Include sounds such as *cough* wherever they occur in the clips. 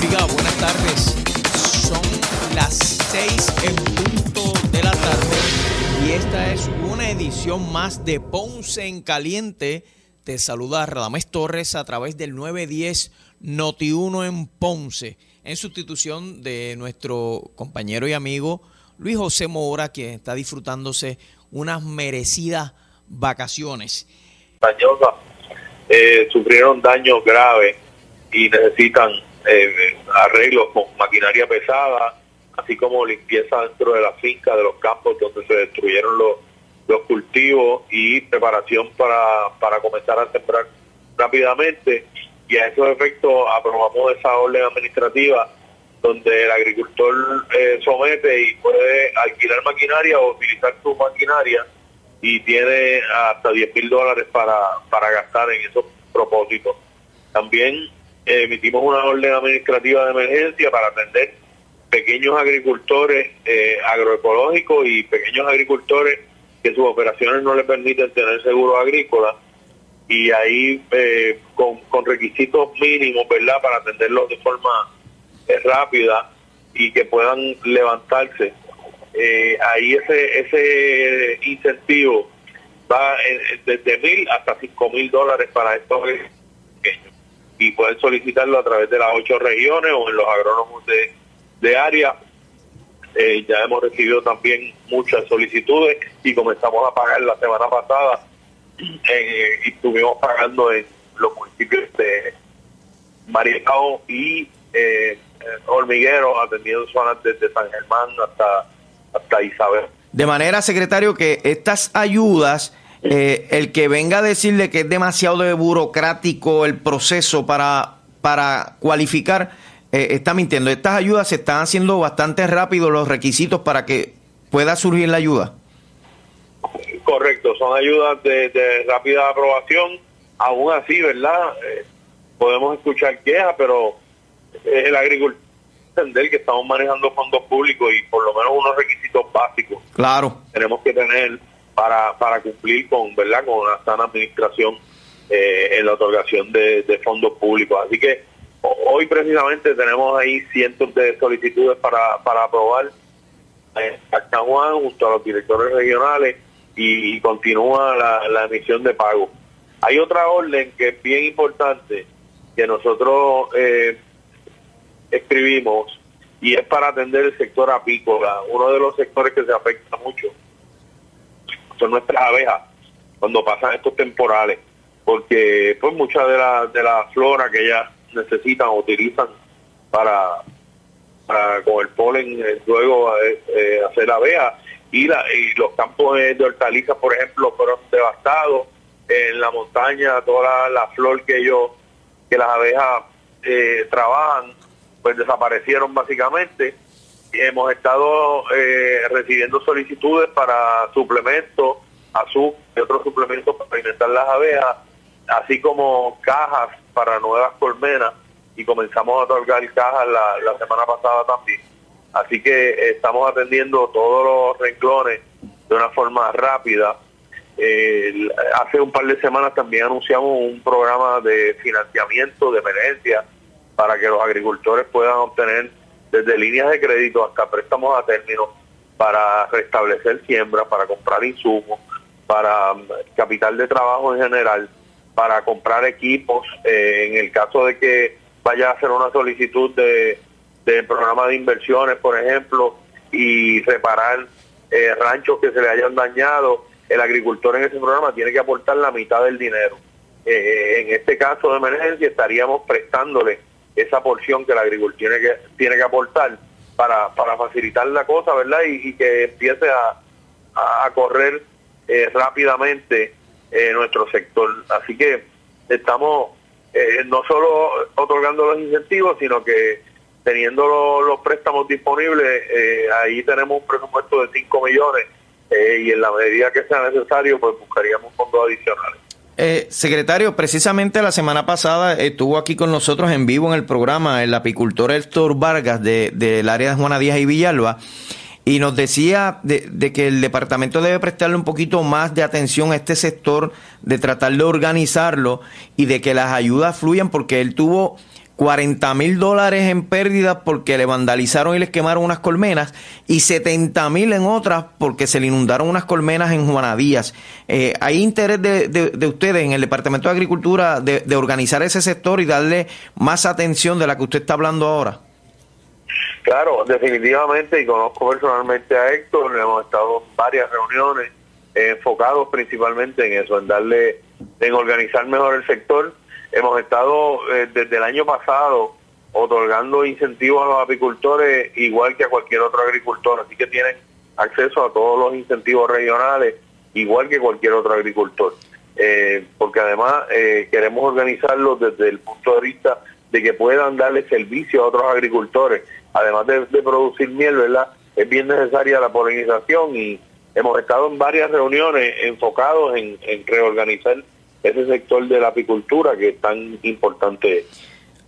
Diga, buenas tardes. Son las 6 en punto de la tarde y esta es una edición más de Ponce en Caliente. Te saluda Radamés Torres a través del 910 Noti 1 en Ponce, en sustitución de nuestro compañero y amigo Luis José Mora, quien está disfrutándose unas merecidas vacaciones. Eh, sufrieron daños graves y necesitan eh, arreglos con maquinaria pesada, así como limpieza dentro de la finca, de los campos donde se destruyeron los, cultivos y preparación para, para comenzar a sembrar rápidamente. Y a esos efectos aprobamos esa orden administrativa donde el agricultor eh, somete y puede alquilar maquinaria o utilizar su maquinaria y tiene hasta 10 mil dólares para, para gastar en esos propósitos. También emitimos una orden administrativa de emergencia para atender pequeños agricultores eh, agroecológicos y pequeños agricultores que sus operaciones no les permiten tener seguro agrícola y ahí eh, con, requisitos mínimos, ¿verdad?, para atenderlos de forma eh, rápida y que puedan levantarse. Ahí ese ese incentivo va desde mil hasta cinco mil dólares para estos pequeños y pueden solicitarlo a través de las ocho regiones o en los agrónomos de, de área. Eh, ya hemos recibido también muchas solicitudes y comenzamos a pagar la semana pasada y estuvimos pagando en los municipios de Marietao y eh, Hormiguero, atendiendo zonas desde San Germán hasta, hasta Isabel. De manera, secretario, que estas ayudas, eh, el que venga a decirle que es demasiado de burocrático el proceso para, para cualificar, eh, está mintiendo. Estas ayudas se están haciendo bastante rápido los requisitos para que pueda surgir la ayuda. Correcto, son ayudas de, rápida aprobación. Aún así, ¿verdad? Eh, podemos escuchar quejas, pero el agricultor entender que estamos manejando fondos públicos y por lo menos unos requisitos básicos. Claro. Tenemos que tener para, cumplir con, ¿verdad? Con una sana administración eh, en la otorgación de, fondos públicos. Así que hoy precisamente tenemos ahí cientos de solicitudes para, aprobar en San Juan junto a los directores regionales y, continúa la, la emisión de pago. Hay otra orden que es bien importante que nosotros eh, escribimos y es para atender el sector apícola, uno de los sectores que se afecta mucho son nuestras abejas cuando pasan estos temporales, porque pues mucha de la, de la flora que ellas necesitan o utilizan para, con el polen eh, luego eh, eh, hacer abeja y, la, y los campos de hortalizas por ejemplo fueron devastados en la montaña toda la, flor que ellos que las abejas trabajan pues desaparecieron básicamente. Hemos estado eh, recibiendo solicitudes para suplementos, azúcar y otros suplementos para alimentar las abejas, así como cajas para nuevas colmenas y comenzamos a otorgar cajas la, la semana pasada también. Así que estamos atendiendo todos los renglones de una forma rápida. hace un par de semanas también anunciamos un programa de financiamiento de emergencia para que los agricultores puedan obtener desde líneas de crédito hasta préstamos a término para restablecer siembra, para comprar insumos, para um, capital de trabajo en general, para comprar equipos, eh, en el caso de que vaya a hacer una solicitud de, programa de inversiones, por ejemplo, y reparar eh, ranchos que se le hayan dañado, el agricultor en ese programa tiene que aportar la mitad del dinero. Eh, en este caso de emergencia estaríamos prestándole esa porción que el agricultor tiene que, tiene que aportar para, para facilitar la cosa, ¿verdad? Y, que empiece a, a correr eh, rápidamente eh, nuestro sector. Así que estamos eh, no solo otorgando los incentivos, sino que teniendo los préstamos disponibles, ahí tenemos un presupuesto de 5 millones y en la medida que sea necesario, pues buscaríamos fondos adicionales. Eh, secretario, precisamente la semana pasada estuvo aquí con nosotros en vivo en el programa el apicultor Héctor Vargas del área de Juana Díaz y Villalba y nos decía de, que el departamento debe prestarle un poquito más de atención a este sector, de tratar de organizarlo y de que las ayudas fluyan porque él tuvo 40 mil dólares en pérdidas porque le vandalizaron y les quemaron unas colmenas y 70 mil en otras porque se le inundaron unas colmenas en Juanadías. Eh, ¿Hay interés de, ustedes en el Departamento de Agricultura de, organizar ese sector y darle más atención de la que usted está hablando ahora? Claro, definitivamente, y conozco personalmente a Héctor, hemos estado en varias reuniones enfocados principalmente en eso, en darle, en organizar mejor el sector Hemos estado eh, desde el año pasado otorgando incentivos a los apicultores igual que a cualquier otro agricultor, así que tienen acceso a todos los incentivos regionales igual que cualquier otro agricultor. Eh, porque además eh, queremos organizarlo desde el punto de vista de que puedan darle servicio a otros agricultores. Además de, producir miel, ¿verdad? Es bien necesaria la polinización y hemos estado en varias reuniones enfocados en, en reorganizar ese sector de la apicultura que es tan importante.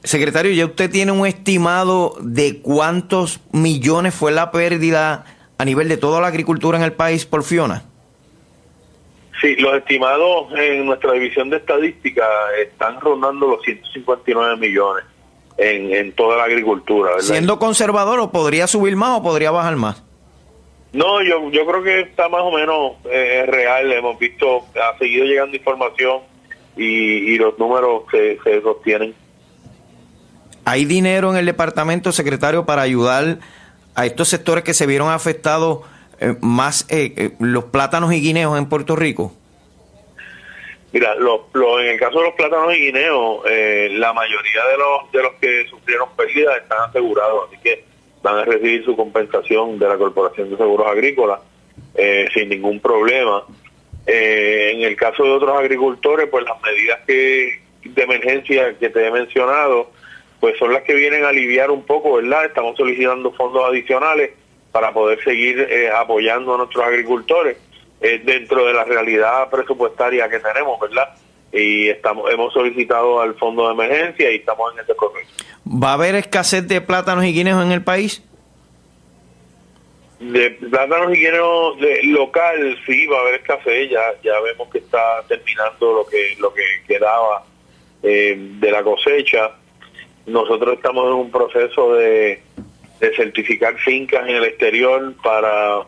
Secretario, ¿ya usted tiene un estimado de cuántos millones fue la pérdida a nivel de toda la agricultura en el país por Fiona? Sí, los estimados en nuestra división de estadística están rondando los 159 millones en, en toda la agricultura. Siendo conservador, ¿o podría subir más o podría bajar más? No, yo, yo creo que está más o menos eh, real. Hemos visto, ha seguido llegando información y, los números se, se sostienen. ¿Hay dinero en el departamento, secretario, para ayudar a estos sectores que se vieron afectados eh, más eh, los plátanos y guineos en Puerto Rico? Mira, en el caso de los plátanos y guineos, la mayoría de los de los que sufrieron pérdidas están asegurados, así que van a recibir su compensación de la Corporación de Seguros Agrícolas eh, sin ningún problema. Eh, en el caso de otros agricultores, pues las medidas de emergencia que te he mencionado, pues son las que vienen a aliviar un poco, ¿verdad? Estamos solicitando fondos adicionales para poder seguir eh, apoyando a nuestros agricultores dentro de la realidad presupuestaria que tenemos, ¿verdad? Y estamos hemos solicitado al fondo de emergencia y estamos en ese proceso. ¿Va a haber escasez de plátanos y guineos en el país? De plátanos y guineos de, local, sí, va a haber escasez. Ya, ya vemos que está terminando lo que, lo que quedaba eh, de la cosecha. Nosotros estamos en un proceso de, certificar fincas en el exterior para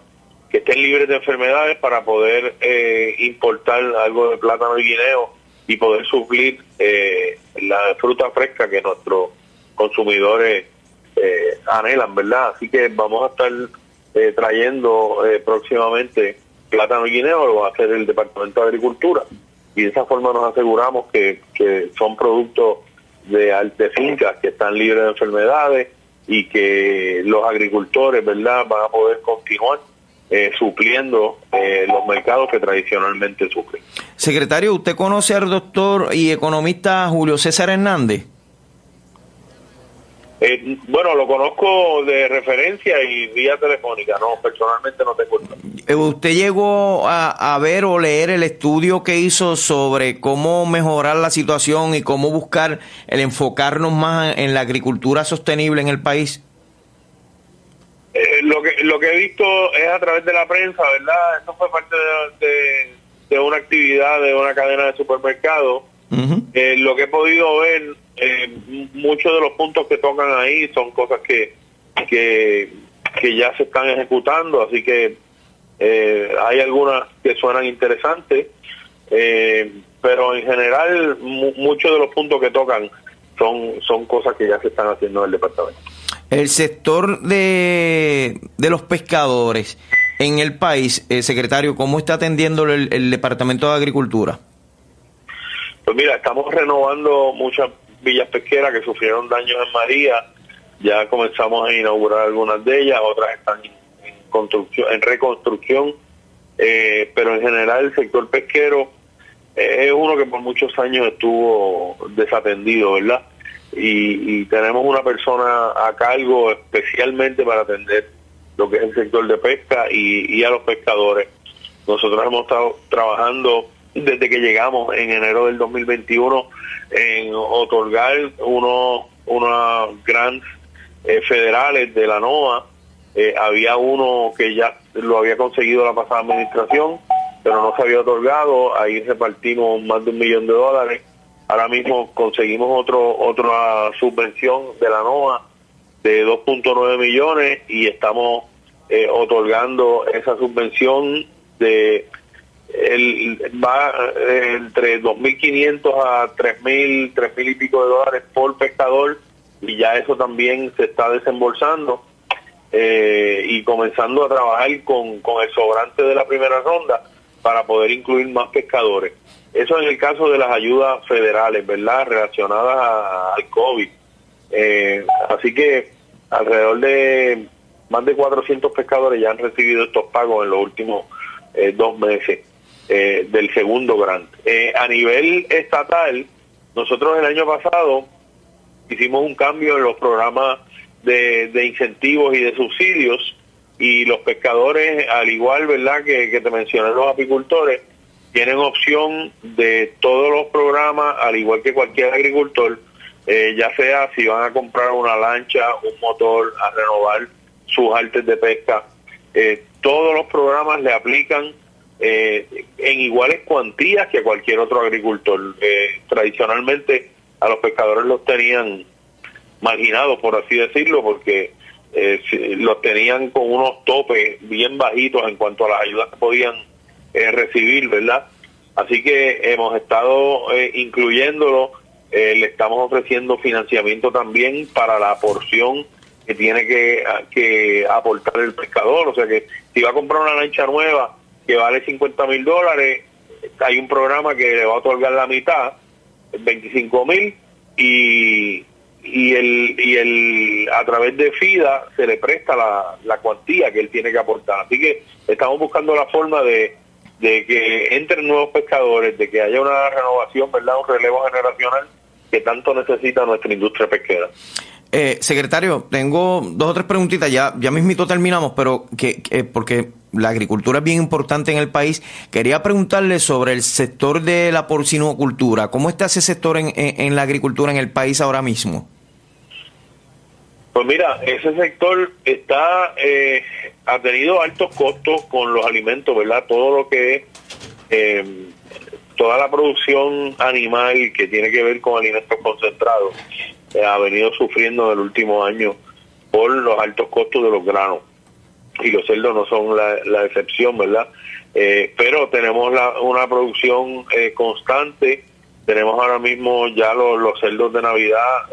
que estén libres de enfermedades para poder eh, importar algo de plátano y guineo y poder suplir eh, la fruta fresca que nuestro consumidores eh, anhelan, ¿verdad? Así que vamos a estar eh, trayendo próximamente plátano y guineo, lo va a hacer el Departamento de Agricultura y de esa forma nos aseguramos que, que son productos de, de fincas que están libres de enfermedades y que los agricultores, ¿verdad?, van a poder continuar supliendo los mercados que tradicionalmente sufren. Secretario, ¿usted conoce al doctor y economista Julio César Hernández? Eh, bueno, lo conozco de referencia y vía telefónica, no, personalmente no tengo. Eh, ¿Usted llegó a, ver o leer el estudio que hizo sobre cómo mejorar la situación y cómo buscar el enfocarnos más en la agricultura sostenible en el país? Eh, lo que lo que he visto es a través de la prensa, ¿verdad? Esto fue parte de, una actividad de una cadena de supermercados. lo que he podido ver eh, muchos de los puntos que tocan ahí son cosas que, que, ya se están ejecutando, así que eh, hay algunas que suenan interesantes, eh, pero en general muchos de los puntos que tocan son, son cosas que ya se están haciendo en el departamento. El sector de, de los pescadores en el país, eh, secretario, ¿cómo está atendiendo el, Departamento de Agricultura? Pues mira, estamos renovando muchas villas pesqueras que sufrieron daños en María. Ya comenzamos a inaugurar algunas de ellas, otras están en, construcción, en reconstrucción, eh, pero en general el sector pesquero eh, es uno que por muchos años estuvo desatendido, ¿verdad? Y, tenemos una persona a cargo especialmente para atender lo que es el sector de pesca y, a los pescadores. Nosotros hemos estado trabajando desde que llegamos en enero del 2021 en otorgar unos, unos grants eh, federales de la NOAA. Eh, había uno que ya lo había conseguido la pasada administración, pero no se había otorgado. Ahí repartimos más de un millón de dólares. Ahora mismo conseguimos otro otra subvención de la NOAA de 2.9 millones y estamos eh, otorgando esa subvención de el, va eh, entre 2.500 a 3.000, 3.000 y pico de dólares por pescador y ya eso también se está desembolsando eh, y comenzando a trabajar con, con el sobrante de la primera ronda para poder incluir más pescadores. Eso en el caso de las ayudas federales, ¿verdad? Relacionadas al COVID. Eh, así que alrededor de más de 400 pescadores ya han recibido estos pagos en los últimos eh, dos meses eh, del segundo grant. a nivel estatal, nosotros el año pasado hicimos un cambio en los programas de, incentivos y de subsidios y los pescadores, al igual, ¿verdad?, que, que te mencioné los apicultores, tienen opción de todos los programas, al igual que cualquier agricultor, eh, ya sea si van a comprar una lancha, un motor, a renovar sus artes de pesca, eh, todos los programas le aplican eh, en iguales cuantías que a cualquier otro agricultor. tradicionalmente a los pescadores los tenían marginados, por así decirlo, porque los tenían con unos topes bien bajitos en cuanto a las ayudas que podían eh, recibir, ¿verdad? Así que hemos estado eh, incluyéndolo, eh, le estamos ofreciendo financiamiento también para la porción que tiene que, que aportar el pescador, o sea que si va a comprar una lancha nueva que vale 50 mil dólares, hay un programa que le va a otorgar la mitad, 25 mil, y, y el y el a través de FIDA se le presta la, la cuantía que él tiene que aportar. Así que estamos buscando la forma de de que entren nuevos pescadores, de que haya una renovación, ¿verdad? Un relevo generacional que tanto necesita nuestra industria pesquera. Eh, secretario, tengo dos o tres preguntitas, ya, ya mismito terminamos, pero que, porque la agricultura es bien importante en el país, quería preguntarle sobre el sector de la porcinocultura. ¿Cómo está ese sector en, en la agricultura en el país ahora mismo? Pues mira, ese sector está eh, ha tenido altos costos con los alimentos, ¿verdad? Todo lo que es eh, toda la producción animal que tiene que ver con alimentos concentrados eh, ha venido sufriendo en el último año por los altos costos de los granos y los cerdos no son la, excepción, ¿verdad? pero tenemos una producción constante, tenemos ahora mismo ya los, los cerdos de Navidad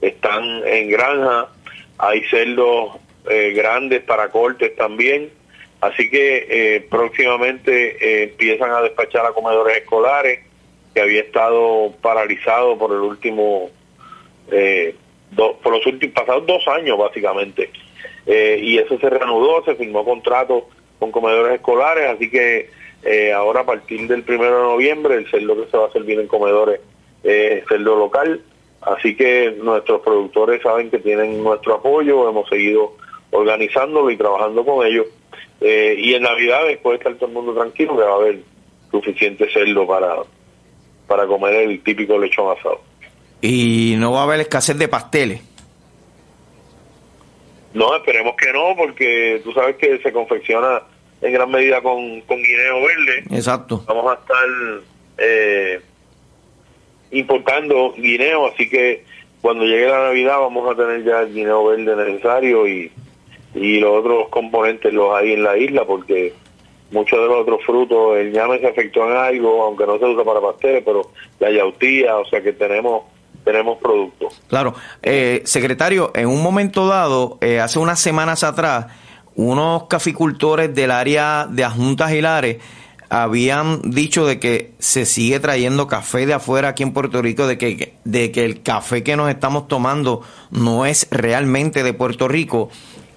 están en granja, hay cerdos eh, grandes para cortes también, así que eh, próximamente eh, empiezan a despachar a comedores escolares, que había estado paralizado por el último, por los últimos pasados dos años básicamente, y eso se reanudó, se firmó contrato con comedores escolares, así que ahora a partir del primero de noviembre el cerdo que se va a servir en comedores es cerdo local. Así que nuestros productores saben que tienen nuestro apoyo, hemos seguido organizándolo y trabajando con ellos. Eh, y en Navidad puede estar todo el mundo tranquilo que va a haber suficiente cerdo para, para comer el típico lechón asado. ¿Y no va a haber escasez de pasteles? No, esperemos que no, porque tú sabes que se confecciona en gran medida con, con guineo verde. Exacto. Vamos a estar eh, importando guineo, así que cuando llegue la Navidad vamos a tener ya el guineo verde necesario y, y los otros componentes los hay en la isla porque muchos de los otros frutos, el ñame se afectó en algo, aunque no se usa para pasteles, pero la yautía, o sea que tenemos tenemos productos. Claro, eh, secretario, en un momento dado, eh, hace unas semanas atrás, unos caficultores del área de Ajuntas Hilares habían dicho de que se sigue trayendo café de afuera aquí en Puerto Rico, de que, de que el café que nos estamos tomando no es realmente de Puerto Rico.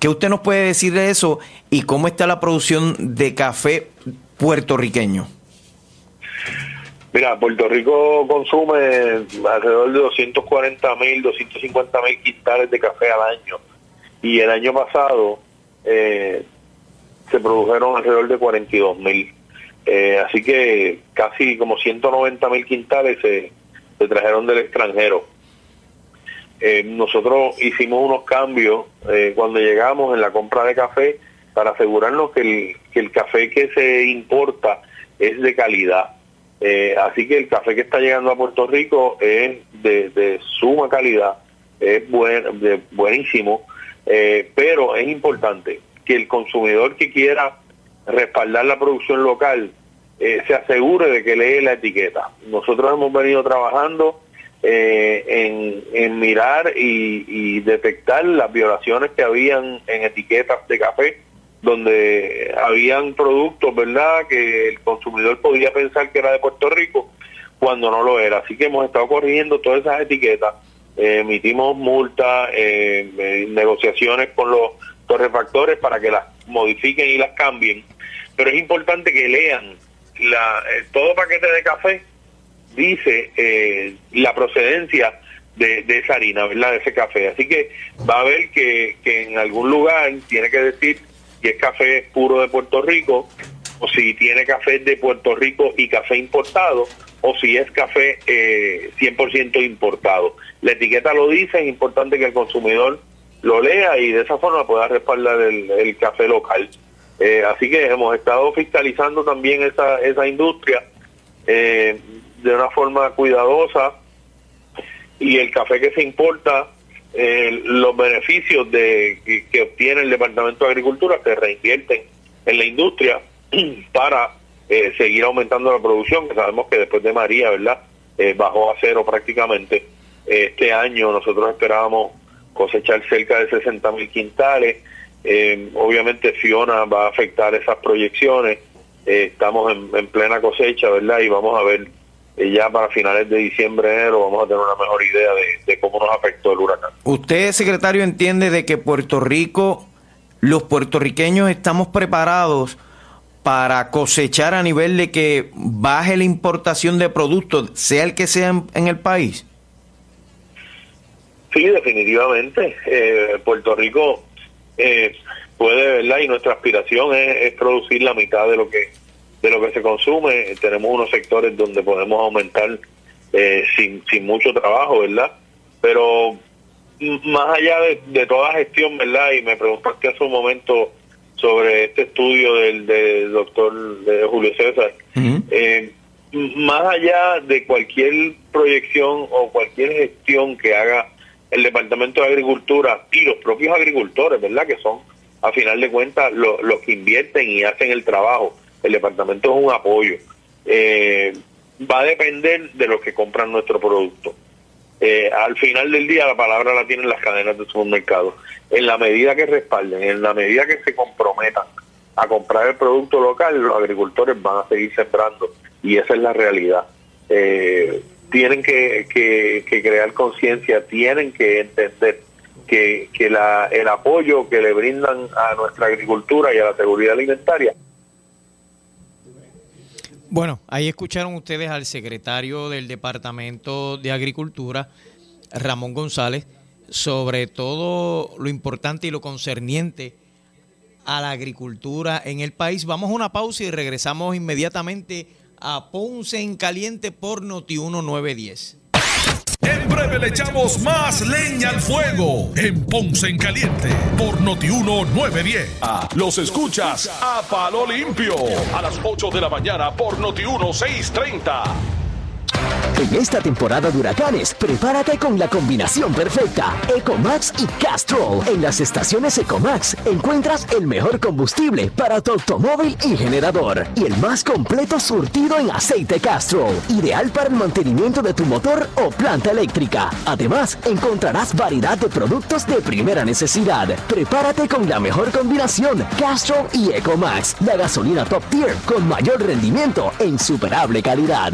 ¿Qué usted nos puede decir de eso y cómo está la producción de café puertorriqueño? Mira, Puerto Rico consume alrededor de 240 mil, 250 mil quintales de café al año. Y el año pasado eh, se produjeron alrededor de 42 mil. Eh, así que casi como 190 mil quintales se, se, trajeron del extranjero. Eh, nosotros hicimos unos cambios cuando llegamos en la compra de café para asegurarnos que el, que el café que se importa es de calidad eh, así que el café que está llegando a Puerto Rico es de, suma calidad, es buen, buenísimo, eh, pero es importante que el consumidor que quiera respaldar la producción local eh, se asegure de que lee la etiqueta. Nosotros hemos venido trabajando en, en, mirar y, detectar las violaciones que habían en etiquetas de café donde habían productos, ¿verdad?, que el consumidor podía pensar que era de Puerto Rico cuando no lo era. Así que hemos estado corrigiendo todas esas etiquetas, eh, emitimos multas, eh, eh, negociaciones con los torrefactores para que las modifiquen y las cambien. Pero es importante que lean la, todo paquete de café dice la procedencia de, esa harina, ¿verdad? De ese café. Así que va a ver que, en algún lugar tiene que decir si es café puro de Puerto Rico, o si tiene café de Puerto Rico y café importado, o si es café eh, 100% importado. La etiqueta lo dice, es importante que el consumidor lo lea y de esa forma pueda respaldar el, café local. Eh, así que hemos estado fiscalizando también esa, esa industria eh, de una forma cuidadosa y el café que se importa eh, los beneficios de que, obtiene el Departamento de Agricultura se reinvierten en la industria *clears throat* para eh, seguir aumentando la producción, que sabemos que después de María, ¿verdad? Eh, bajó a cero prácticamente. Este año nosotros esperábamos cosechar cerca de 60 mil quintales. obviamente Fiona va a afectar esas proyecciones. estamos en, en plena cosecha, ¿verdad? Y vamos a ver ya para finales de diciembre, enero, vamos a tener una mejor idea de, cómo nos afectó el huracán. ¿Usted, secretario, entiende de que Puerto Rico, los puertorriqueños estamos preparados para cosechar a nivel de que baje la importación de productos, sea el que sea en, el país? Sí, definitivamente. Eh, Puerto Rico eh, puede, ¿verdad? Y nuestra aspiración es producir la mitad de lo que de lo que se consume. Tenemos unos sectores donde podemos aumentar eh, sin, sin mucho trabajo, ¿verdad? Pero más allá de, toda gestión, ¿verdad? Y me preguntaste hace un momento sobre este estudio del, doctor de Julio César. Eh, más allá de cualquier proyección o cualquier gestión que haga el Departamento de Agricultura y los propios agricultores, ¿verdad? Que son, a final de cuentas, los que invierten y hacen el trabajo el departamento es un apoyo. Eh, va a depender de los que compran nuestro producto. Eh, al final del día la palabra la tienen las cadenas de supermercados. En la medida que respalden, en la medida que se comprometan a comprar el producto local, los agricultores van a seguir sembrando y esa es la realidad. Eh, tienen que, crear conciencia, tienen que entender que, el apoyo que le brindan a nuestra agricultura y a la seguridad alimentaria bueno, ahí escucharon ustedes al secretario del Departamento de Agricultura, Ramón González, sobre todo lo importante y lo concerniente a la agricultura en el país. Vamos a una pausa y regresamos inmediatamente a Ponce en Caliente por Noti 1910. En breve le echamos más leña al fuego en Ponce en Caliente por Notiuno 910. Los escuchas a Palo Limpio a las 8 de la mañana por Notiuno 630. En esta temporada de huracanes, prepárate con la combinación perfecta. Ecomax y Castrol. En las estaciones Ecomax encuentras el mejor combustible para tu automóvil y generador. Y el más completo surtido en aceite Castrol. Ideal para el mantenimiento de tu motor o planta eléctrica. Además, encontrarás variedad de productos de primera necesidad. Prepárate con la mejor combinación. Castrol y Ecomax. La gasolina top tier con mayor rendimiento e insuperable calidad.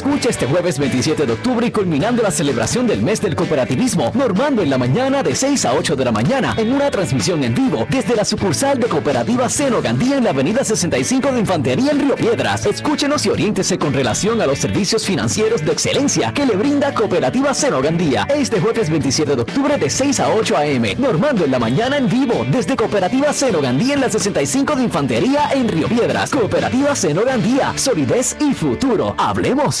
Escucha este jueves 27 de octubre y culminando la celebración del mes del cooperativismo, normando en la mañana de 6 a 8 de la mañana en una transmisión en vivo desde la sucursal de Cooperativa Seno Gandía en la avenida 65 de Infantería en Río Piedras. Escúchenos y oriéntese con relación a los servicios financieros de excelencia que le brinda Cooperativa Seno Gandía. Este jueves 27 de octubre de 6 a 8 a.m. Normando en la mañana en vivo desde Cooperativa Seno Gandía en la 65 de Infantería en Río Piedras. Cooperativa Seno Gandía, solidez y futuro. Hablemos.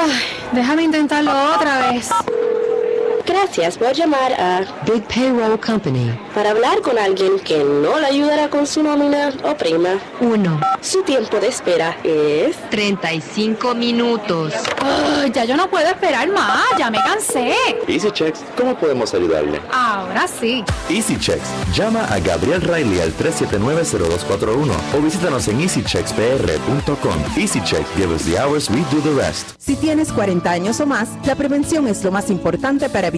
Ay, déjame intentarlo otra vez. Gracias por llamar a Big Payroll Company. para hablar con alguien que no le ayudará con su nómina o prima. 1. Su tiempo de espera es 35 minutos. Ay, ya yo no puedo esperar más, ya me cansé. Easy Checks, ¿cómo podemos ayudarle? Ahora sí. Easy Checks, llama a Gabriel Riley al 379-0241 o visítanos en easycheckspr.com. Easy Checks, give us the hours, we do the rest. Si tienes 40 años o más, la prevención es lo más importante para evitar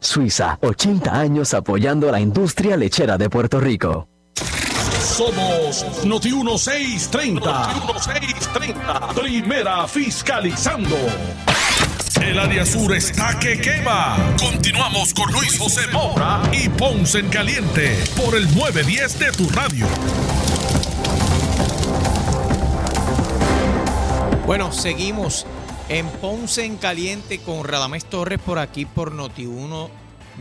Suiza, 80 años apoyando la industria lechera de Puerto Rico. Somos Noti 1630. Noti 1630. Primera fiscalizando. El área sur está que quema. Continuamos con Luis José Moura y Ponce en Caliente por el 910 de tu radio. Bueno, seguimos en Ponce en Caliente con Radamés Torres por aquí por Noti1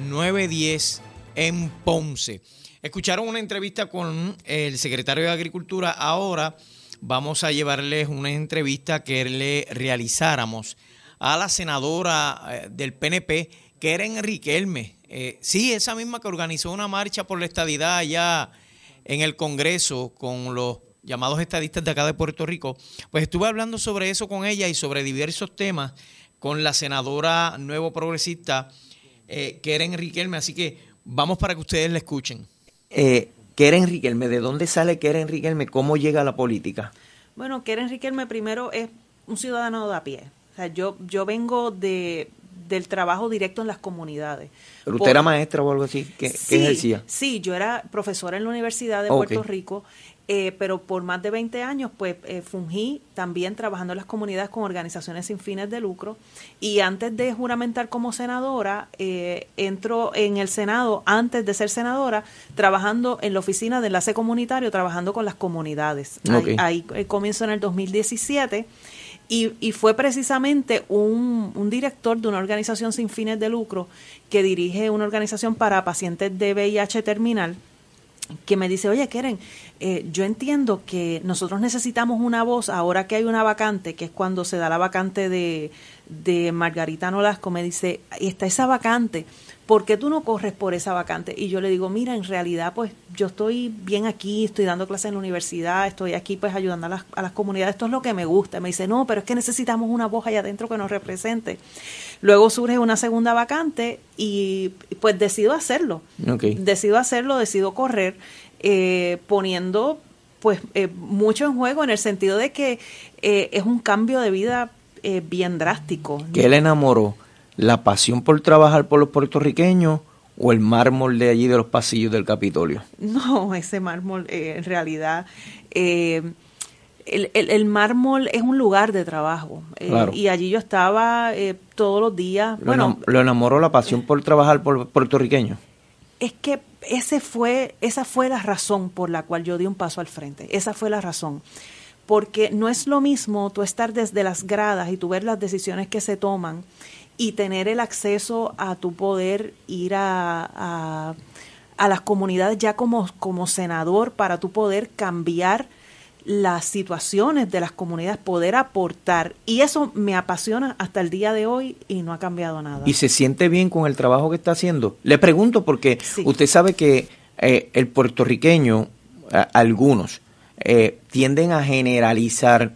910 en Ponce. Escucharon una entrevista con el secretario de Agricultura. Ahora vamos a llevarles una entrevista que le realizáramos a la senadora eh, del PNP, Keren Riquelme. Eh, sí, esa misma que organizó una marcha por la estadidad allá en el Congreso con los llamados estadistas de acá de Puerto Rico, pues estuve hablando sobre eso con ella y sobre diversos temas con la senadora nuevo progresista eh, Keren Riquelme. Así que Vamos para que ustedes la escuchen. Eh, Keren Riquelme, ¿de dónde sale Keren Riquelme? ¿Cómo llega a la política? Bueno, Keren Riquelme primero es un ciudadano de a pie. O sea, yo, yo vengo de, del trabajo directo en las comunidades. ¿Pero Por- usted era maestra o algo así? ¿Qué, qué Sí, ejercía? Sí, yo era profesora en la Universidad de. Puerto Rico, eh, pero por más de 20 años pues eh, fungí también trabajando en las comunidades con organizaciones sin fines de lucro y antes de juramentar como senadora, eh, entro en el Senado antes de ser senadora trabajando en la oficina de enlace comunitario, trabajando con las comunidades. Ahí-. Ahí, eh, comienzo en el 2017. Y, y fue precisamente un, un director de una organización sin fines de lucro que dirige una organización para pacientes de VIH terminal que me dice, oye, Keren, eh, yo entiendo que nosotros necesitamos una voz ahora que hay una vacante, que es cuando se da la vacante de, de Margarita Nolasco, me dice, "Ahí está esa vacante, ¿por qué tú no corres por esa vacante? Y yo le digo, mira, en realidad, pues yo estoy bien aquí, estoy dando clases en la universidad, estoy aquí pues ayudando a las, a las comunidades, esto es lo que me gusta. Me dice, no, pero es que necesitamos una voz allá adentro que nos represente. Luego surge una segunda vacante y pues decido hacerlo decido hacerlo, decido correr, eh, poniendo pues eh, mucho en juego en el sentido de que eh, es un cambio de vida eh, bien drástico. ¿Qué le enamoró? ¿La pasión por trabajar por los puertorriqueños o el mármol de allí de los pasillos del Capitolio? No, ese mármol eh, en realidad... eh, el, el- el mármol es un lugar de trabajo eh, Claro. y allí yo estaba eh, todos los días. ¿Lo, Bueno, lo enamoró la pasión por trabajar por los puertorriqueños? es que ese fue, esa fue la razón por la cual yo di un paso al frente. Esa fue la razón. Porque no es lo mismo tú estar desde las gradas y tú ver las decisiones que se toman y tener el acceso a tu poder ir a, a, a las comunidades ya como, como senador para tu poder cambiar las situaciones de las comunidades, poder aportar. Y eso me apasiona hasta el día de hoy y no ha cambiado nada. ¿Y se siente bien con el trabajo que está haciendo? Le pregunto porque usted sabe que eh, el puertorriqueño, a- algunos, eh, tienden a generalizar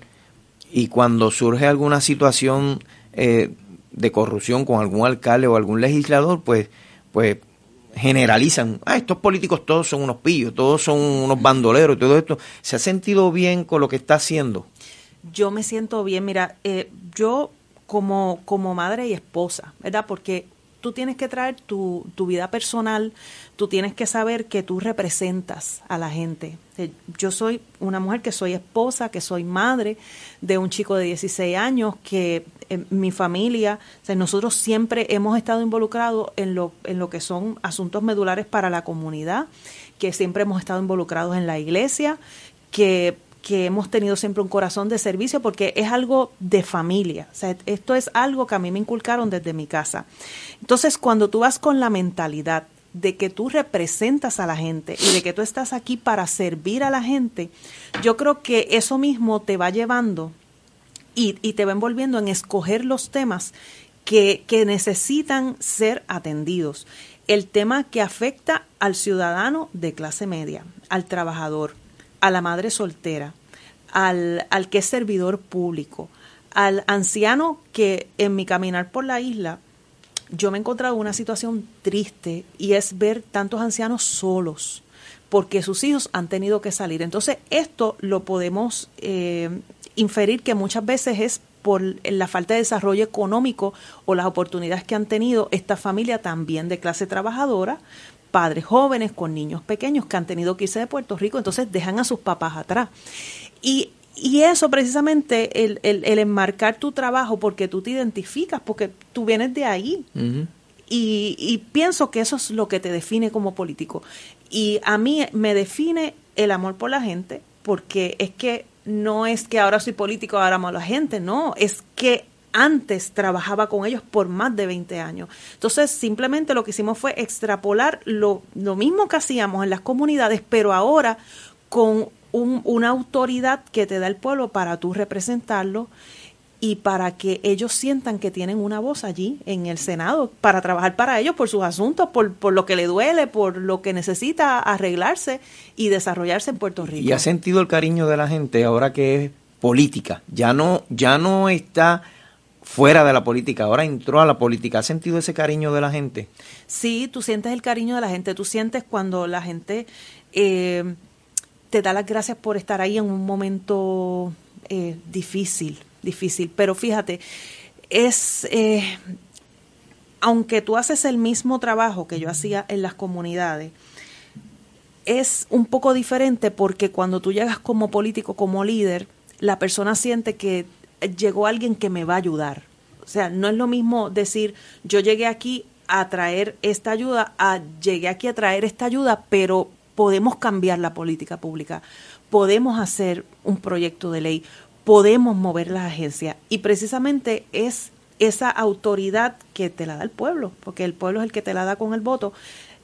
y cuando surge alguna situación eh, de corrupción con algún alcalde o algún legislador, pues, pues generalizan, ah, estos políticos todos son unos pillos, todos son unos bandoleros todo esto. ¿Se ha sentido bien con lo que está haciendo? yo me siento bien. Mira, eh, yo como, como madre y esposa, ¿verdad? Porque tú tienes que traer tu, tu vida personal, tú tienes que saber que tú representas a la gente. Eh, Yo soy una mujer que soy esposa, que soy madre de un chico de 16 años, que eh, mi familia, o sea, nosotros siempre hemos estado involucrados en lo, en lo que son asuntos medulares para la comunidad, que siempre hemos estado involucrados en la iglesia, que que hemos tenido siempre un corazón de servicio porque es algo de familia. O sea, esto es algo que a mí me inculcaron desde mi casa. Entonces, cuando tú vas con la mentalidad de que tú representas a la gente y de que tú estás aquí para servir a la gente, yo creo que eso mismo te va llevando y, y te va envolviendo en escoger los temas que, que necesitan ser atendidos. El tema que afecta al ciudadano de clase media, al trabajador, a la madre soltera, al, al que es servidor público, al anciano que en mi caminar por la isla yo me he encontrado en una situación triste y es ver tantos ancianos solos porque sus hijos han tenido que salir. Entonces, esto lo podemos eh, inferir que muchas veces es por la falta de desarrollo económico o las oportunidades que han tenido esta familia también de clase trabajadora, padres jóvenes con niños pequeños que han tenido que irse de Puerto Rico, entonces dejan a sus papás atrás. Y, y eso precisamente, el, el, el enmarcar tu trabajo porque tú te identificas, porque tú vienes de ahí, y, y pienso que eso es lo que te define como político. Y a mí me define el amor por la gente, porque es que no es que ahora soy político, ahora amo a la gente, no, es que antes trabajaba con ellos por más de 20 años. Entonces, simplemente lo que hicimos fue extrapolar lo, lo mismo que hacíamos en las comunidades, pero ahora con un- una autoridad que te da el pueblo para tú representarlo y para que ellos sientan que tienen una voz allí en el Senado, para trabajar para ellos por sus asuntos, por, por lo que le duele, por lo que necesita arreglarse y desarrollarse en Puerto Rico. ¿Y ha sentido el cariño de la gente ahora que es política? Ya no, ya no está fuera de la política, ahora entró a la política. ¿Ha sentido ese cariño de la gente? Sí, tú sientes el cariño de la gente, tú sientes cuando la gente eh, te da las gracias por estar ahí en un momento eh, difícil, difícil. Pero fíjate, es, eh, aunque tú haces el mismo trabajo que yo hacía en las comunidades, es un poco diferente porque cuando tú llegas como político, como líder, la persona siente que llegó alguien que me va a ayudar. O sea, no es lo mismo decir, yo llegué aquí a traer esta ayuda, a llegué aquí a traer esta ayuda, pero podemos cambiar la política pública, podemos hacer un proyecto de ley, podemos mover las agencias. Y precisamente es esa autoridad que te la da el pueblo, porque el pueblo es el que te la da con el voto,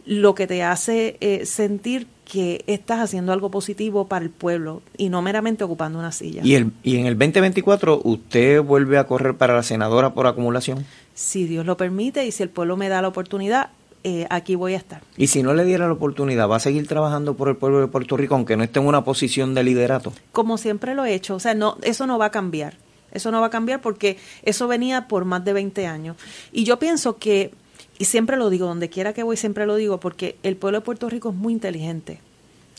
lo que te hace eh, sentir que estás haciendo algo positivo para el pueblo y no meramente ocupando una silla. ¿Y, el, y en el 2024 usted vuelve a correr para la senadora por acumulación? Si Dios lo permite y si el pueblo me da la oportunidad, eh, aquí voy a estar. Y si no le diera la oportunidad, ¿va a seguir trabajando por el pueblo de Puerto Rico aunque no esté en una posición de liderato? Como siempre lo he hecho, o sea, no, eso no va a cambiar. Eso no va a cambiar porque eso venía por más de 20 años. Y yo pienso que y siempre lo digo, donde quiera que voy, siempre lo digo, porque el pueblo de Puerto Rico es muy inteligente.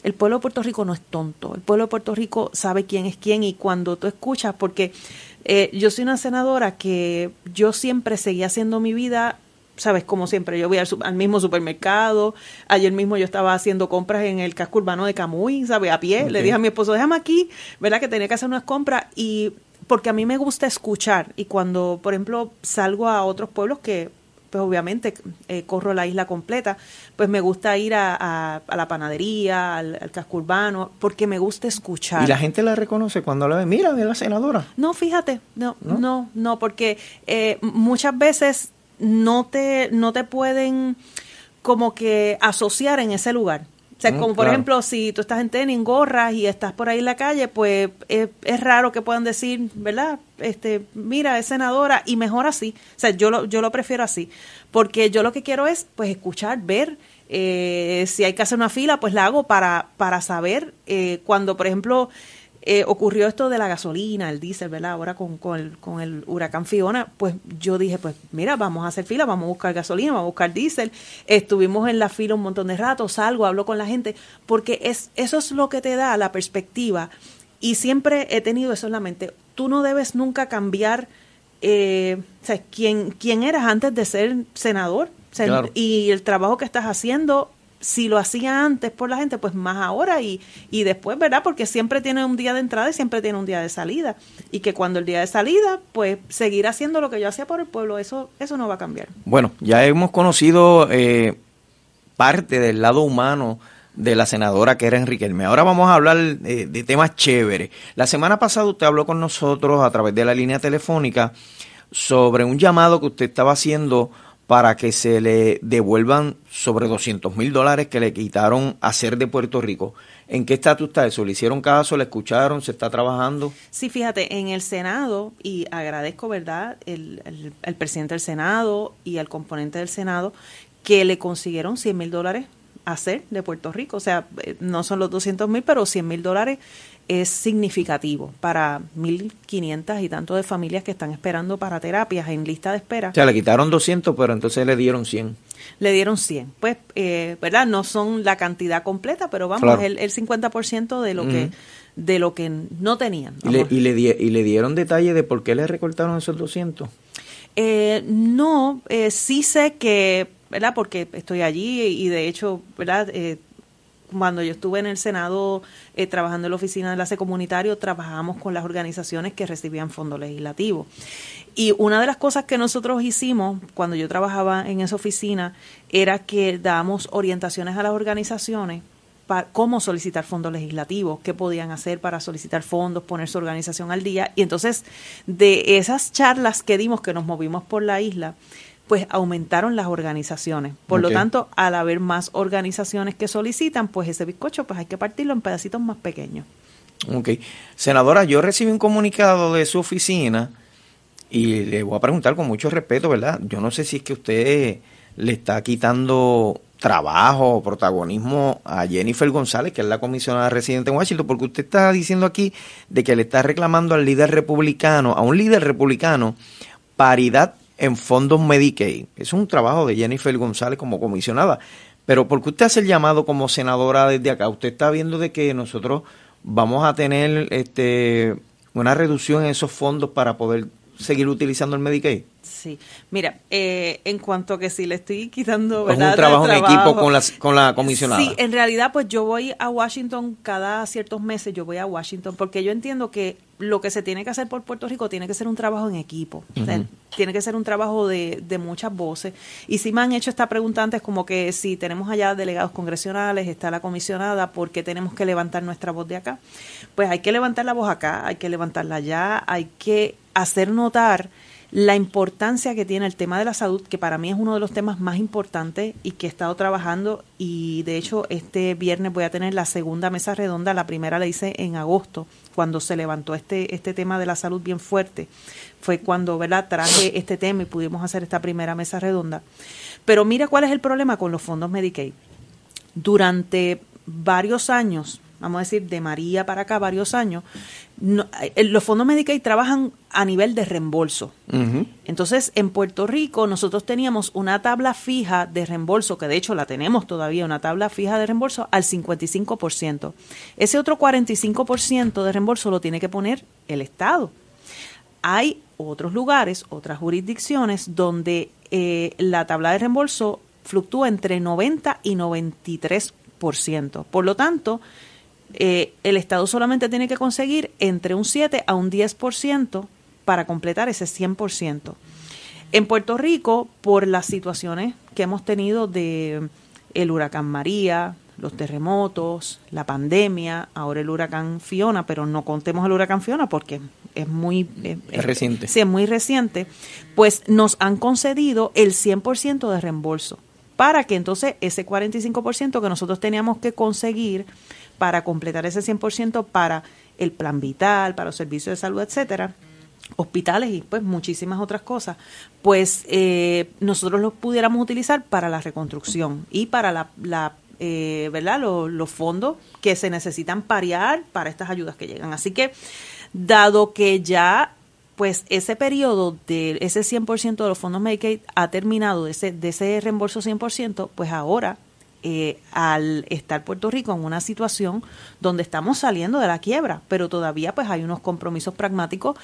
El pueblo de Puerto Rico no es tonto. El pueblo de Puerto Rico sabe quién es quién y cuando tú escuchas, porque eh, yo soy una senadora que yo siempre seguí haciendo mi vida, sabes, como siempre, yo voy al, al, mismo supermercado, ayer mismo yo estaba haciendo compras en el casco urbano de Camuy, ¿sabes? A pie, okay. le dije a mi esposo, déjame aquí, ¿verdad? Que tenía que hacer unas compras y porque a mí me gusta escuchar y cuando, por ejemplo, salgo a otros pueblos que pues obviamente eh, corro la isla completa, pues me gusta ir a, a, a la panadería, al, al, casco urbano, porque me gusta escuchar. ¿Y la gente la reconoce cuando la ve? Mira, ve la senadora. No, fíjate, no, no, no, no porque eh, muchas veces no te, no te pueden como que asociar en ese lugar. O sea, como por claro. ejemplo, si tú estás en tenis, en gorras y estás por ahí en la calle, pues es, es, raro que puedan decir, ¿verdad? Este, mira, es senadora y mejor así. O sea, yo lo, yo lo prefiero así. Porque yo lo que quiero es, pues, escuchar, ver. Eh, si hay que hacer una fila, pues la hago para, para saber eh, cuando, por ejemplo, eh, ocurrió esto de la gasolina, el diésel, ¿verdad? Ahora con, con, el, con el huracán Fiona, pues yo dije, pues mira, vamos a hacer fila, vamos a buscar gasolina, vamos a buscar diésel. Estuvimos en la fila un montón de rato, salgo, hablo con la gente, porque es, eso es lo que te da la perspectiva. Y siempre he tenido eso en la mente. Tú no debes nunca cambiar eh, o sea, quién, quién eras antes de ser senador. O sea, claro. Y el trabajo que estás haciendo si lo hacía antes por la gente, pues más ahora y, y después, ¿verdad? Porque siempre tiene un día de entrada y siempre tiene un día de salida. Y que cuando el día de salida, pues seguir haciendo lo que yo hacía por el pueblo, eso, eso no va a cambiar. Bueno, ya hemos conocido eh, parte del lado humano de la senadora que era Enriquelme. Ahora vamos a hablar eh, de temas chéveres. La semana pasada usted habló con nosotros a través de la línea telefónica sobre un llamado que usted estaba haciendo para que se le devuelvan sobre 200 mil dólares que le quitaron a ser de Puerto Rico. ¿En qué estatus está eso? ¿Le hicieron caso? ¿Le escucharon? ¿Se está trabajando? Sí, fíjate, en el Senado, y agradezco, ¿verdad?, el, el, el presidente del Senado y al componente del Senado, que le consiguieron 100 mil dólares a ser de Puerto Rico. O sea, eh, no son los 200 mil, pero 100 mil dólares es significativo para 1.500 y tanto de familias que están esperando para terapias en lista de espera. O sea, le quitaron 200, pero entonces le dieron 100. Le dieron 100. Pues, eh, ¿verdad? No son la cantidad completa, pero vamos, claro. el, el 50% de lo, uh -huh. que, de lo que no tenían. ¿Y le, y, le di ¿Y le dieron detalle de por qué le recortaron esos 200? Eh, no, eh, sí sé que, ¿verdad? Porque estoy allí y de hecho, ¿verdad? Cuando yo estuve en el Senado eh, trabajando en la oficina de enlace comunitario, trabajábamos con las organizaciones que recibían fondos legislativos. Y una de las cosas que nosotros hicimos cuando yo trabajaba en esa oficina era que dábamos orientaciones a las organizaciones para cómo solicitar fondos legislativos, qué podían hacer para solicitar fondos, poner su organización al día. Y entonces, de esas charlas que dimos, que nos movimos por la isla, pues aumentaron las organizaciones. Por okay. lo tanto, al haber más organizaciones que solicitan, pues ese bizcocho pues hay que partirlo en pedacitos más pequeños. Ok. Senadora, yo recibí un comunicado de su oficina y le voy a preguntar con mucho respeto, ¿verdad? Yo no sé si es que usted le está quitando trabajo o protagonismo a Jennifer González, que es la comisionada residente en Washington, porque usted está diciendo aquí de que le está reclamando al líder republicano, a un líder republicano, paridad en fondos Medicaid. Es un trabajo de Jennifer González como comisionada. Pero ¿por qué usted hace el llamado como senadora desde acá? Usted está viendo de que nosotros vamos a tener este una reducción en esos fondos para poder seguir utilizando el Medicaid. Sí, mira, eh, en cuanto a que si le estoy quitando Es ¿verdad? un trabajo en equipo con la, con la comisionada. Sí, en realidad pues yo voy a Washington cada ciertos meses, yo voy a Washington porque yo entiendo que lo que se tiene que hacer por Puerto Rico tiene que ser un trabajo en equipo, O sea, Ujú. tiene que ser un trabajo de, de muchas voces. Y si me han hecho esta pregunta antes como que si tenemos allá delegados congresionales, está la comisionada, ¿por qué tenemos que levantar nuestra voz de acá? Pues hay que levantar la voz acá, hay que levantarla allá, hay que hacer notar la importancia que tiene el tema de la salud, que para mí es uno de los temas más importantes y que he estado trabajando y de hecho este viernes voy a tener la segunda mesa redonda, la primera la hice en agosto, cuando se levantó este, este tema de la salud bien fuerte. Fue cuando ¿verdad? traje este tema y pudimos hacer esta primera mesa redonda. Pero mira cuál es el problema con los fondos Medicaid. Durante varios años, vamos a decir de María para acá, varios años, no- eh, los fondos Medicaid trabajan a nivel de reembolso. Entonces, en Puerto Rico nosotros teníamos una tabla fija de reembolso, que de hecho la tenemos todavía, una tabla fija de reembolso al 55%. Ese otro 45% de reembolso lo tiene que poner el Estado. Hay otros lugares, otras jurisdicciones, donde eh, la tabla de reembolso fluctúa entre 90 y 93%. Por lo tanto, eh, el Estado solamente tiene que conseguir entre un 7 a un 10% para completar ese 100%. En Puerto Rico, por las situaciones que hemos tenido de el huracán María, los terremotos, la pandemia, ahora el huracán Fiona, pero no contemos el huracán Fiona porque es muy eh, Es reciente. Sí, es muy reciente. Pues nos han concedido el 100% de reembolso para que entonces ese 45% que nosotros teníamos que conseguir para completar ese 100% para el plan vital, para los servicios de salud, etcétera, hospitales y pues muchísimas otras cosas, pues eh, nosotros los pudiéramos utilizar para la reconstrucción y para la, la, eh, ¿verdad? Los, fondos que se necesitan parear para estas ayudas que llegan. Así que, dado que ya pues ese periodo de ese 100% de los fondos Medicaid ha terminado, de ese, de ese reembolso 100%, pues ahora eh, al estar Puerto Rico en una situación donde estamos saliendo de la quiebra, pero todavía pues hay unos compromisos pragmáticos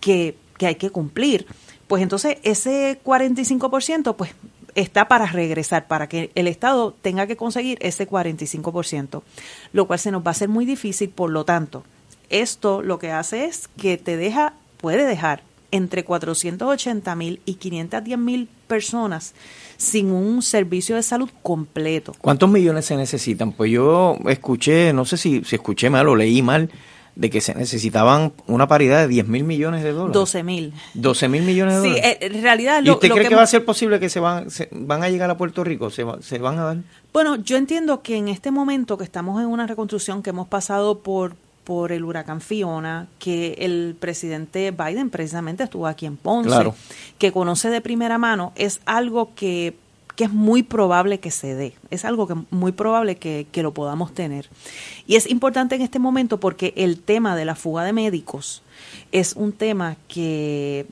que, que hay que cumplir. Pues entonces ese 45% pues está para regresar, para que el Estado tenga que conseguir ese 45%, lo cual se nos va a hacer muy difícil, por lo tanto, esto lo que hace es que te deja, puede dejar entre 480 mil y 510 mil personas sin un servicio de salud completo. ¿Cuántos millones se necesitan? Pues yo escuché, no sé si, si escuché mal o leí mal, de que se necesitaban una paridad de 10 mil millones de dólares. 12 mil. 12 mil millones de Sí, dólares. eh, en realidad ¿Y usted lo cree que, va a ser posible que se van, se van a llegar a Puerto Rico? ¿Se, va- se van a dar? Bueno, yo entiendo que en este momento que estamos en una reconstrucción, que hemos pasado por, por el huracán Fiona, que el presidente Biden precisamente estuvo aquí en Ponce, Claro. que conoce de primera mano, es algo que, que es muy probable que se dé, es algo que muy probable que, que lo podamos tener. Y es importante en este momento porque el tema de la fuga de médicos es un tema que,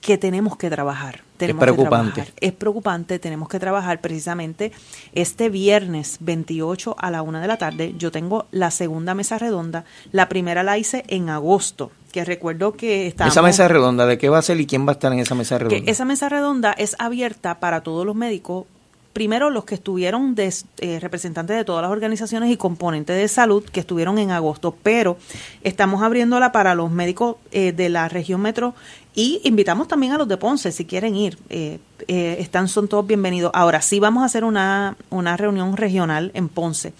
que tenemos que trabajar. Tenemos que preocupante. trabajar. Es preocupante, tenemos que trabajar precisamente este viernes 28 a la una de la tarde. Yo tengo la segunda mesa redonda. La primera la hice en agosto, que recuerdo que estábamos... Esa mesa redonda, ¿de qué va a ser y quién va a estar en esa mesa redonda? Que esa mesa redonda es abierta para todos los médicos. Primero, los que estuvieron de, eh, representantes de todas las organizaciones y componentes de salud que estuvieron en agosto, pero estamos abriéndola para los médicos eh, de la región metro y invitamos también a los de Ponce si quieren ir. Eh, eh, están, son todos bienvenidos. Ahora sí vamos a hacer una, una reunión regional en Ponce.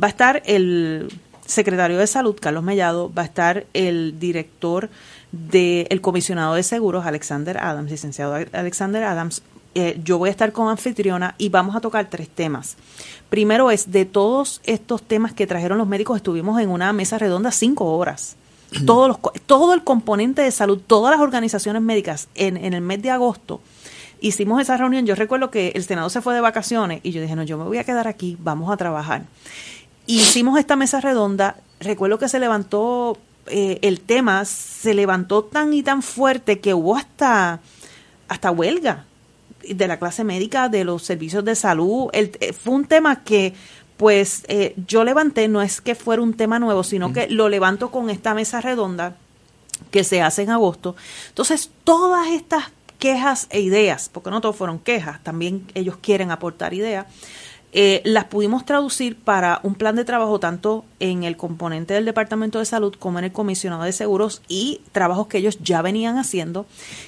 Va a estar el secretario de Salud, Carlos Mellado, va a estar el director del comisionado de seguros, Alexander Adams, licenciado Alexander Adams. Eh, yo voy a estar con anfitriona y vamos a tocar tres temas. Primero es, de todos estos temas que trajeron los médicos, estuvimos en una mesa redonda cinco horas. *clears throat* Todos los, todo el componente de salud, todas las organizaciones médicas en, en el mes de agosto hicimos esa reunión. Yo recuerdo que el Senado se fue de vacaciones y yo dije, no, yo me voy a quedar aquí, vamos a trabajar. Hicimos esta mesa redonda. Recuerdo que se levantó eh, el tema se levantó tan y tan fuerte que hubo hasta, hasta huelga de la clase médica, de los servicios de salud. Eh, fue un tema que pues eh, yo levanté, no es que fuera un tema nuevo, sino que lo levanto con esta mesa redonda que se hace en agosto. Entonces, todas estas quejas e ideas, porque no todos fueron quejas, también ellos quieren aportar ideas, eh, las pudimos traducir para un plan de trabajo tanto en el componente del Departamento de Salud como en el Comisionado de Seguros y trabajos que ellos ya venían haciendo.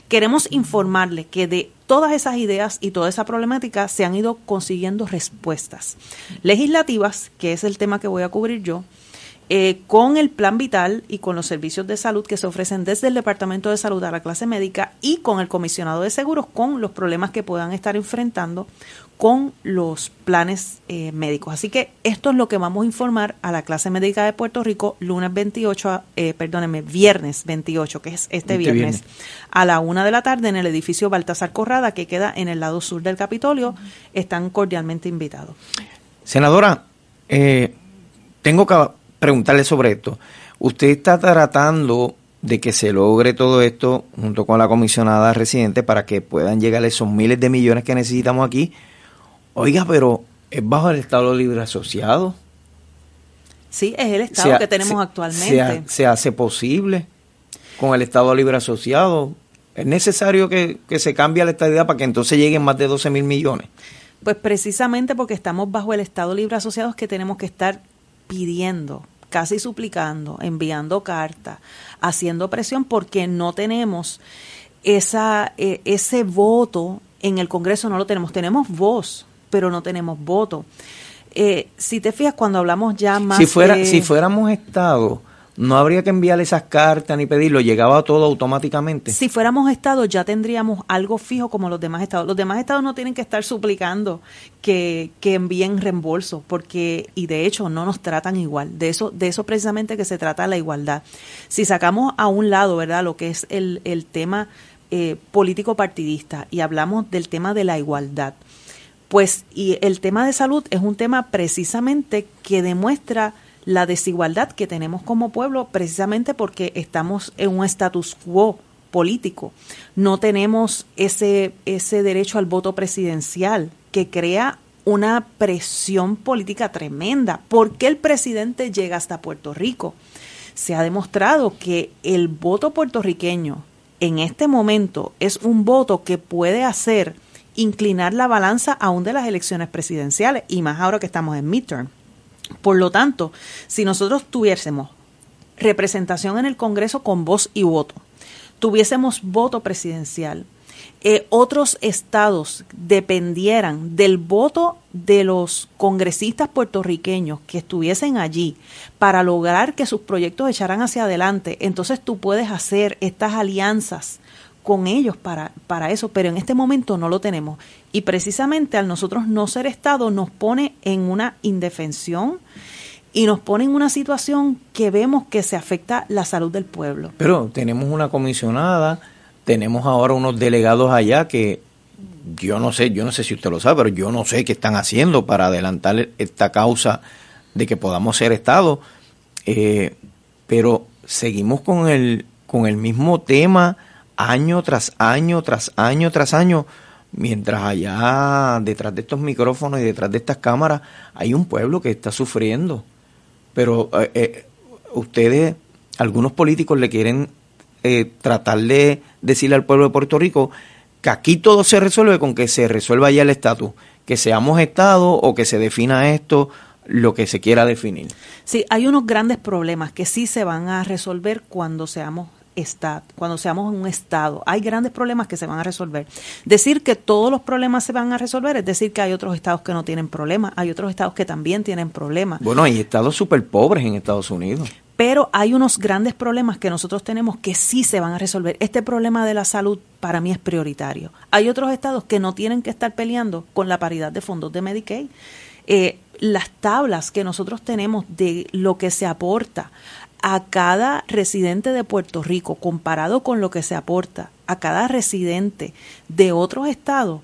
Queremos informarles que de todas esas ideas y toda esa problemática se han ido consiguiendo respuestas legislativas, que es el tema que voy a cubrir yo, eh, con el plan vital y con los servicios de salud que se ofrecen desde el Departamento de Salud a la clase médica y con el comisionado de seguros con los problemas que puedan estar enfrentando con los planes eh, médicos. Así que esto es lo que vamos a informar a la clase médica de Puerto Rico lunes 28, eh, perdónenme, viernes 28, que es este, Este viernes, viernes. a la una de la tarde en el edificio Baltasar Corrada, que queda en el lado sur del Capitolio. Están cordialmente invitados. Senadora, eh, tengo que preguntarle sobre esto. Usted está tratando de que se logre todo esto junto con la comisionada residente para que puedan llegar esos miles de millones que necesitamos aquí. Oiga, pero es bajo el Estado Libre Asociado. Sí, es el estado ha- que tenemos se- actualmente. Se, ha- se hace posible con el Estado Libre Asociado. Es necesario que, que se cambie la estadidad para que entonces lleguen más de 12 mil millones. Pues precisamente porque estamos bajo el Estado Libre Asociados que tenemos que estar pidiendo, casi suplicando, enviando cartas, haciendo presión porque no tenemos esa, eh, ese voto en el Congreso, no lo tenemos. Tenemos voz, pero no tenemos voto. Eh, si te fijas, cuando hablamos ya más Si, fuera, de- si fuéramos Estado, no habría que enviar esas cartas ni pedirlo, llegaba todo automáticamente. Si fuéramos Estado ya tendríamos algo fijo como los demás Estados. Los demás Estados no tienen que estar suplicando que, que envíen reembolso, porque, y de hecho no nos tratan igual. De eso, de eso precisamente que se trata la igualdad. Si sacamos a un lado, ¿verdad?, lo que es el, el tema eh, político partidista y hablamos del tema de la igualdad, pues y el tema de salud es un tema precisamente que demuestra la desigualdad que tenemos como pueblo precisamente porque estamos en un status quo político. No tenemos ese, ese derecho al voto presidencial que crea una presión política tremenda. ¿Por qué el presidente llega hasta Puerto Rico? Se ha demostrado que el voto puertorriqueño en este momento es un voto que puede hacer inclinar la balanza aún de las elecciones presidenciales y más ahora que estamos en midterm. Por lo tanto, si nosotros tuviésemos representación en el Congreso con voz y voto, tuviésemos voto presidencial, eh, otros estados dependieran del voto de los congresistas puertorriqueños que estuviesen allí para lograr que sus proyectos echaran hacia adelante, entonces tú puedes hacer estas alianzas con ellos para, para eso, pero en este momento no lo tenemos. Y precisamente al nosotros no ser Estado nos pone en una indefensión y nos pone en una situación que vemos que se afecta la salud del pueblo. Pero tenemos una comisionada, tenemos ahora unos delegados allá que yo no sé, yo no sé si usted lo sabe, pero yo no sé qué están haciendo para adelantar esta causa de que podamos ser Estado. Eh, pero seguimos con el, con el mismo tema año tras año, tras año, tras año, mientras allá detrás de estos micrófonos y detrás de estas cámaras hay un pueblo que está sufriendo. Pero eh, eh, ustedes, algunos políticos le quieren eh, tratar de decirle al pueblo de Puerto Rico que aquí todo se resuelve con que se resuelva ya el estatus, que seamos Estado o que se defina esto, lo que se quiera definir. Sí, hay unos grandes problemas que sí se van a resolver cuando seamos Estado, cuando seamos un Estado. Hay grandes problemas que se van a resolver. Decir que todos los problemas se van a resolver es decir que hay otros estados que no tienen problemas, hay otros estados que también tienen problemas. Bueno, hay estados súper pobres en Estados Unidos. Pero hay unos grandes problemas que nosotros tenemos que sí se van a resolver. Este problema de la salud para mí es prioritario. Hay otros estados que no tienen que estar peleando con la paridad de fondos de Medicaid. Eh, las tablas que nosotros tenemos de lo que se aporta a cada residente de Puerto Rico comparado con lo que se aporta a cada residente de otros estados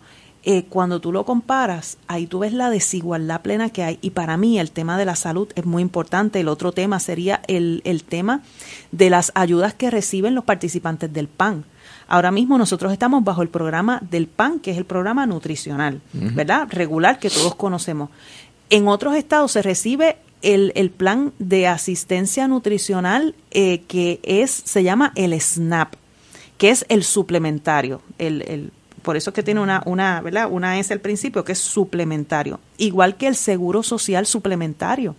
eh, cuando tú lo comparas, ahí tú ves la desigualdad plena que hay. Y para mí el tema de la salud es muy importante. El otro tema sería el, el tema de las ayudas que reciben los participantes del PAN. Ahora mismo nosotros estamos bajo el programa del PAN, que es el programa nutricional. ¿verdad? Regular que todos conocemos. En otros estados se recibe el, el plan de asistencia nutricional eh, que es se llama el SNAP, que es el suplementario. El, el- por eso es que tiene una, una, ¿verdad? Una S al principio, que es suplementario. Igual que el seguro social suplementario.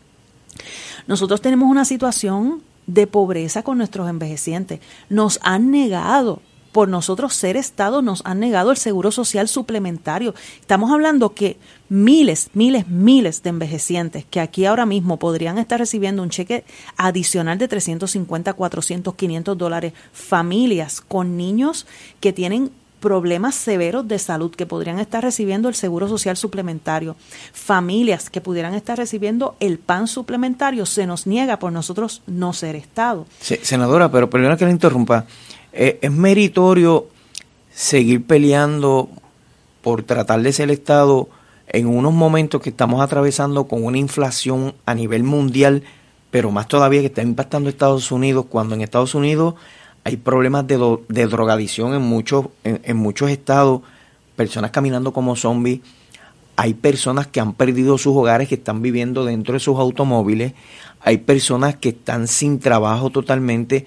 Nosotros tenemos una situación de pobreza con nuestros envejecientes. Nos han negado, por nosotros ser Estado, nos han negado el seguro social suplementario. Estamos hablando que miles, miles, miles de envejecientes que aquí ahora mismo podrían estar recibiendo un cheque adicional de 350, 400, 500 dólares. Familias con niños que tienen problemas severos de salud que podrían estar recibiendo el seguro social suplementario, familias que pudieran estar recibiendo el PAN suplementario, se nos niega por nosotros no ser Estado. Se- senadora, pero perdona que la interrumpa. Eh, ¿Es meritorio seguir peleando por tratar de ser Estado en unos momentos que estamos atravesando con una inflación a nivel mundial, pero más todavía que está impactando Estados Unidos, cuando en Estados Unidos hay problemas de, de drogadicción en muchos, en muchos estados, personas caminando como zombies, hay personas que han perdido sus hogares, que están viviendo dentro de sus automóviles, hay personas que están sin trabajo totalmente.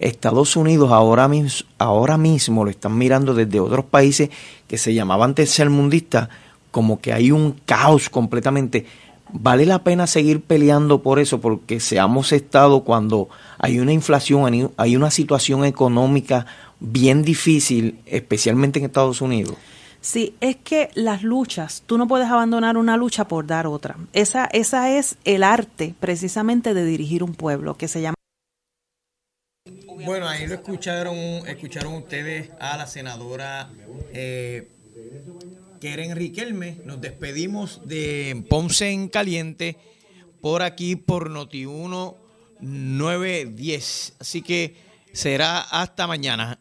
Estados Unidos ahora, mis- ahora mismo lo están mirando desde otros países que se llamaban tercermundistas, como que hay un caos completamente. Vale la pena seguir peleando por eso, porque seamos Estado cuando hay una inflación, hay- una situación económica bien difícil, especialmente en Estados Unidos. Sí, es que las luchas, tú no puedes abandonar una lucha por dar otra. Esa, esa es el arte precisamente de dirigir un pueblo, que se llama Bueno, ahí lo escucharon, escucharon ustedes a la senadora eh, Keren Riquelme. Nos despedimos de Ponce en Caliente por aquí por Noti1 910. Así que será hasta mañana.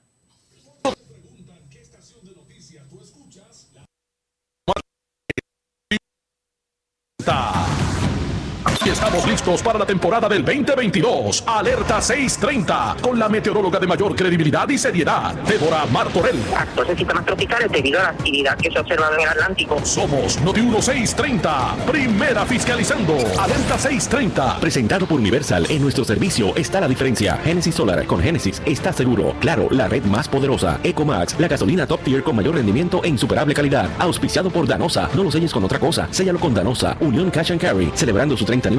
Y estamos listos para la temporada del 2022. Alerta 630 con la meteoróloga de mayor credibilidad y seriedad, Débora Martorell. Actos de sistemas tropicales debido a la actividad que se ha observado en el Atlántico. Somos Noti 1630, primera fiscalizando. Alerta 630. Presentado por Universal, en nuestro servicio está la diferencia. Genesis Solar, con Genesis está seguro. Claro, la red más poderosa. Ecomax, la gasolina top tier con mayor rendimiento e insuperable calidad. Auspiciado por Danosa. No lo selles con otra cosa, séllalo con Danosa. Unión Cash and Carry, celebrando su 30 aniversario